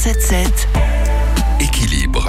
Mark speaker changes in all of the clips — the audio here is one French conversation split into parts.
Speaker 1: 177. Équilibre.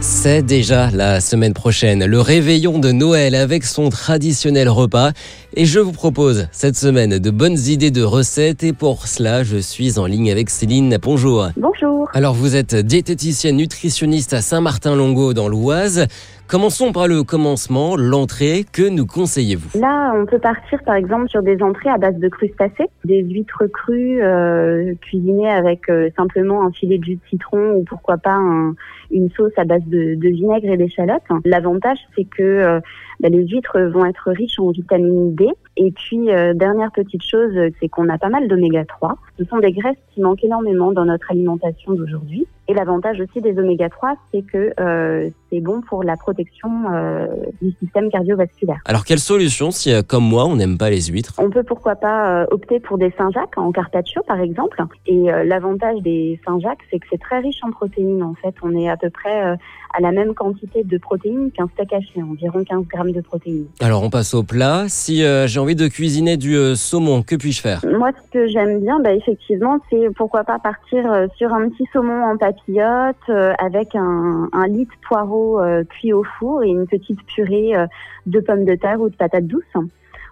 Speaker 2: C'est déjà la semaine prochaine, le réveillon de Noël avec son traditionnel repas. Et je vous propose cette semaine de bonnes idées de recettes. Et pour cela, je suis en ligne avec Céline. Bonjour.
Speaker 3: Bonjour.
Speaker 2: Alors, vous êtes diététicienne nutritionniste à Saint-Martin-Longo dans l'Oise. Commençons par le commencement, l'entrée. Que nous conseillez-vous?
Speaker 3: Là, on peut partir par exemple sur des entrées à base de crustacés, des huîtres crues euh, cuisinées avec euh, simplement un filet de jus de citron ou pourquoi pas un, une sauce à base de, de vinaigre et d'échalotes. L'avantage, c'est que euh, bah, les huîtres vont être riches en vitamine D. Et puis, euh, dernière petite chose, c'est qu'on a pas mal d'oméga 3. Ce sont des graisses qui manquent énormément dans notre alimentation d'aujourd'hui. Et l'avantage aussi des oméga 3, c'est que euh, c'est bon pour la protection euh, du système cardiovasculaire.
Speaker 2: Alors, quelle solution si, euh, comme moi, on n'aime pas les huîtres?
Speaker 3: On peut pourquoi pas euh, opter pour des Saint-Jacques en carpaccio, par exemple. Et l'avantage des Saint-Jacques, c'est que c'est très riche en protéines. En fait, on est à peu près à la même quantité de protéines qu'un steak haché, environ 15 grammes de protéines.
Speaker 2: Alors, on passe au plat. Si j'ai envie de cuisiner du saumon, que puis-je faire?
Speaker 3: Moi, ce que j'aime bien, bah, effectivement, c'est pourquoi pas partir sur un petit saumon en papillote euh, avec un, un lit de poireaux euh, cuit au four et une petite purée euh, de pommes de terre ou de patates douces.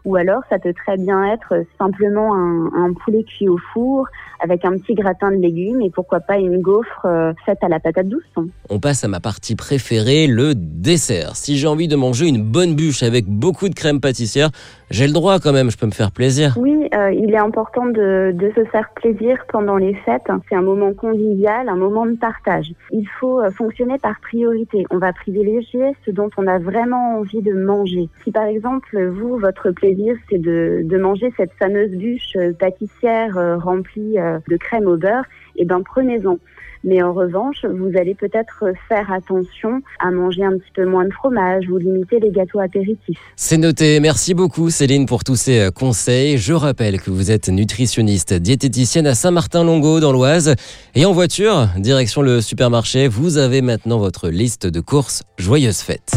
Speaker 3: Ou alors, ça peut très bien être simplement un, un poulet cuit au four avec un petit gratin de légumes et pourquoi pas une gaufre euh, faite à la patate douce.
Speaker 2: On passe à ma partie préférée, le dessert. Si j'ai envie de manger une bonne bûche avec beaucoup de crème pâtissière, j'ai le droit quand même, je peux me faire plaisir.
Speaker 3: Oui, euh, il est important de, de se faire plaisir pendant les fêtes. C'est un moment convivial, un moment de partage. Il faut euh, fonctionner par priorité. On va privilégier ce dont on a vraiment envie de manger. Si par exemple, vous, votre plaisir, c'est de, manger cette fameuse bûche euh, pâtissière euh, remplie euh, de crème au beurre, eh ben prenez-en. Mais en revanche, vous allez peut-être faire attention à manger un petit peu moins de fromage ou limiter les gâteaux apéritifs.
Speaker 2: C'est noté. Merci beaucoup Céline pour tous ces conseils. Je rappelle que vous êtes nutritionniste diététicienne à Saint-Martin-Longo dans l'Oise. Et en voiture, direction le supermarché, vous avez maintenant votre liste de courses. Joyeuses fêtes.